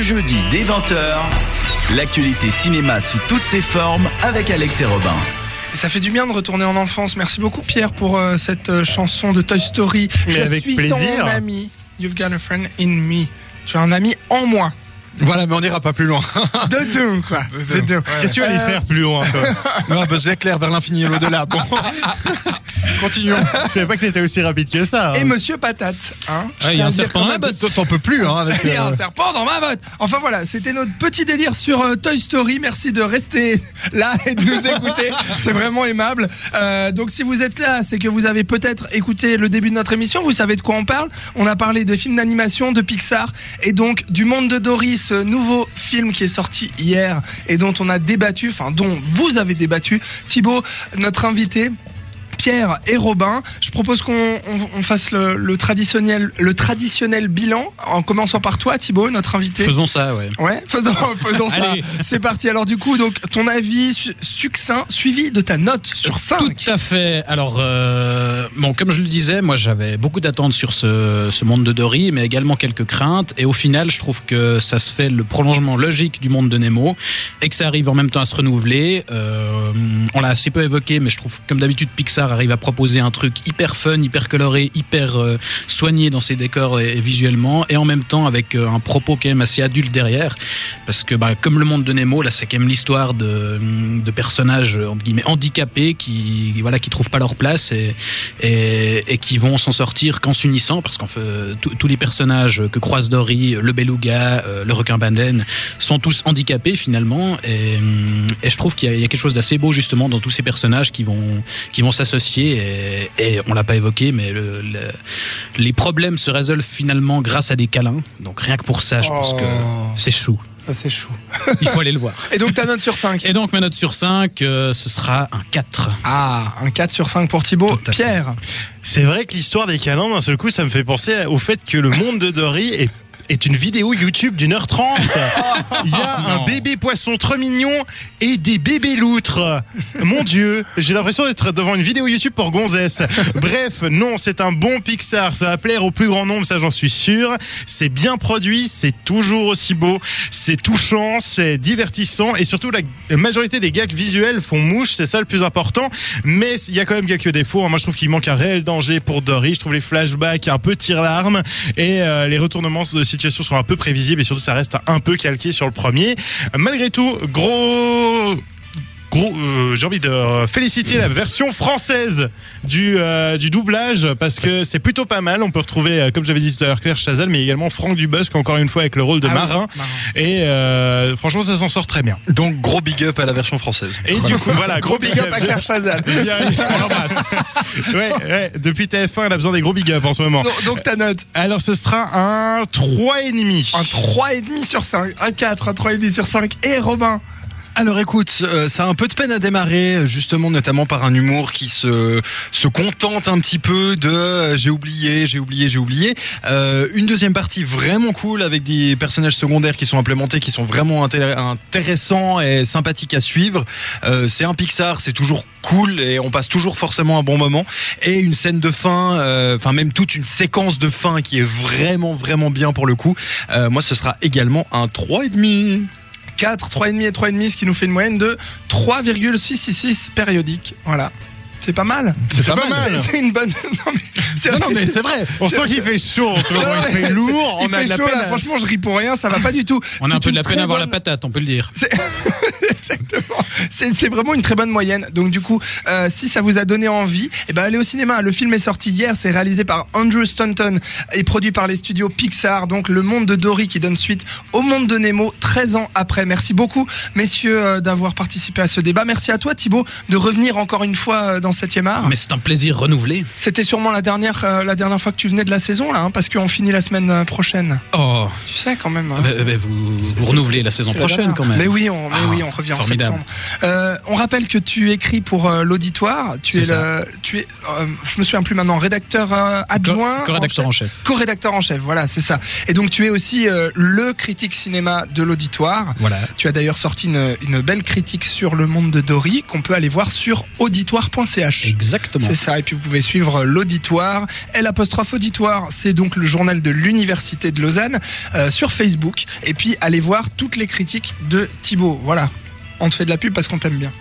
Jeudi dès 20h, l'actualité cinéma sous toutes ses formes avec Alex et Robin. Et ça fait du bien de retourner en enfance. Merci beaucoup Pierre pour euh, cette euh, chanson de Toy Story. Mais Je avec suis plaisir. ton ami. You've got a friend in me. Tu as un ami en moi. Voilà, mais on n'ira pas plus loin. De deux, quoi. De deux. Qu'est-ce que tu vas aller Euh, faire plus loin, toi non, Buzz l'éclair vers l'infini et l'au-delà. Bon, continuons. Je savais pas que t'étais aussi rapide que ça. Et hein. Monsieur Patate. Hein il y a un serpent dans même- botte. T'en peux plus, hein, avec. Il y a un euh, serpent dans ma botte. Enfin voilà, c'était notre petit délire sur euh, Toy Story. Merci de rester là et de nous écouter. C'est vraiment aimable. Euh, donc si vous êtes là, c'est que vous avez peut-être écouté le début de notre émission. Vous savez de quoi on parle. On a parlé de films d'animation de Pixar et donc du Monde de Dory, ce nouveau film qui est sorti hier et dont on a débattu, enfin dont vous avez débattu. Thibaut, notre invité. Pierre et Robin, je propose qu'on on- on fasse le, le traditionnel, le traditionnel bilan, en commençant par toi, Thibaut, notre invité. Faisons ça, ouais. Ouais, faisons, faisons ça. C'est parti. Alors du coup, donc ton avis su- succinct, suivi de ta note sur 5. Tout à fait. Alors, euh, bon, comme je le disais, moi j'avais beaucoup d'attentes sur ce, ce monde de Dory, mais également quelques craintes. Et au final, je trouve que ça se fait le prolongement logique du monde de Nemo et que ça arrive en même temps à se renouveler. Euh, on l'a assez peu évoqué, mais je trouve comme d'habitude Pixar arrive à proposer un truc hyper fun, hyper coloré, hyper euh, soigné dans ses décors et, visuellement, et en même temps avec euh, un propos quand même assez adulte derrière. Parce que bah, comme le monde de Nemo, là c'est quand même l'histoire de, de personnages euh, entre guillemets handicapés qui voilà qui trouvent pas leur place et qui vont s'en sortir qu'en s'unissant parce qu'en tous- les personnages que croise Dory, le beluga, le requin baleine sont tous handicapés finalement et, hum, je trouve qu'il y a quelque chose d'assez beau justement dans tous ces personnages qui vont qui vont s'associer et, et on l'a pas évoqué mais le, le- les problèmes se résolvent finalement grâce à des câlins donc rien que pour ça je pense Oh. que c'est chou Ça c'est chou. il faut aller le voir Et donc ta note sur 5 et donc ma note sur 5 ce sera un 4 Ah, un 4 sur 5 pour Thibaut. Pierre. C'est vrai que l'histoire des câlins, d'un seul coup, ça me fait penser au fait que le monde de Dory est est une vidéo YouTube d'une heure trente. Il y a un non. bébé poisson trop mignon et des bébés loutres. Mon Dieu, j'ai l'impression d'être devant une vidéo YouTube pour gonzesse. Bref, non, c'est un bon Pixar. Ça va plaire au plus grand nombre, ça j'en suis sûr. C'est bien produit, c'est toujours aussi beau, c'est touchant, c'est divertissant et surtout la majorité des gags visuels font mouche, c'est ça le plus important. Mais il y a quand même quelques défauts. Moi, je trouve qu'il manque un réel danger pour Dory. Je trouve les flashbacks un peu tire-larme et euh, les retournements de situation sont un peu prévisibles et surtout ça reste un peu calqué sur le premier. Malgré tout, Gros, euh, j'ai envie de féliciter la version française du, euh, du doublage parce que c'est plutôt pas mal. On peut retrouver, euh, comme j'avais dit tout à l'heure, Claire Chazal, mais également Franck Dubosc, encore une fois avec le rôle de Ah oui, marin. Et euh, franchement, ça s'en sort très bien. Donc, gros big up à la version française. Et du coup, voilà, gros big up à Claire Chazal. Ouais, ouais, depuis TF1, elle a besoin des gros big up en ce moment. Donc, donc ta note Alors, ce sera un 3,5. un 3,5 sur 5, un 4, un 3,5 sur 5. Et Robin Alors écoute, euh, ça a un peu de peine à démarrer, justement notamment par un humour qui se se contente un petit peu de euh, j'ai oublié, j'ai oublié, j'ai oublié. Euh, une deuxième partie vraiment cool avec des personnages secondaires qui sont implémentés, qui sont vraiment intér- intéressants et sympathiques à suivre. C'est un Pixar, c'est toujours cool et on passe toujours forcément un bon moment. Et une scène de fin, enfin même toute une séquence de fin qui est vraiment vraiment bien pour le coup. Moi, ce sera également un 3,5. 4, 3,5 et 3,5, ce qui nous fait une moyenne de 3,666 périodiques. Voilà. C'est pas mal. C'est pas mal. C'est- C'est une bonne. Non, mais c'est Non, mais c'est vrai. On sent qu'il fait chaud en ce moment, il fait lourd, Il on a fait de la chaud, peine. là. à- Franchement, je ris pour rien, ça va pas du tout. on a un peu de la peine à voir la patate on peut le dire C'est exactement. C'est vraiment une très bonne moyenne. Donc du coup, euh, si ça vous a donné envie, eh ben allez au cinéma. Le film est sorti hier. C'est réalisé par Andrew Stanton et produit par les studios Pixar. Donc le monde de Dory qui donne suite au monde de Nemo 13 ans après. Merci beaucoup, messieurs, euh, d'avoir participé à ce débat. Merci à toi, Thibaut, de revenir encore une fois euh, dans 7e art. mais c'est un plaisir renouvelé C'était sûrement la dernière, euh, la dernière fois que tu venais de la saison là, hein, parce qu'on finit la semaine euh, prochaine. oh Tu sais quand même. hein, Bah, bah, vous, vous renouvelez la saison la prochaine quand même. Mais oui, on, mais Ah, oui, on revient formidable. en septembre. Euh, on rappelle que tu écris pour euh, l'auditoire. Tu es le, tu es, je me souviens plus maintenant, rédacteur adjoint, Co-rédacteur en chef. co-rédacteur en chef. Voilà, c'est ça. Et donc tu es aussi le critique cinéma de l'auditoire. Voilà. Tu as d'ailleurs sorti une, une belle critique sur le monde de Dory qu'on peut aller voir sur auditoire.ch. .ch. Exactement. C'est ça, et puis vous pouvez suivre l'auditoire. L apostrophe auditoire, c'est donc le journal de l'Université de Lausanne euh, sur Facebook. Et puis allez voir toutes les critiques de Thibaut. Voilà, on te fait de la pub parce qu'on t'aime bien.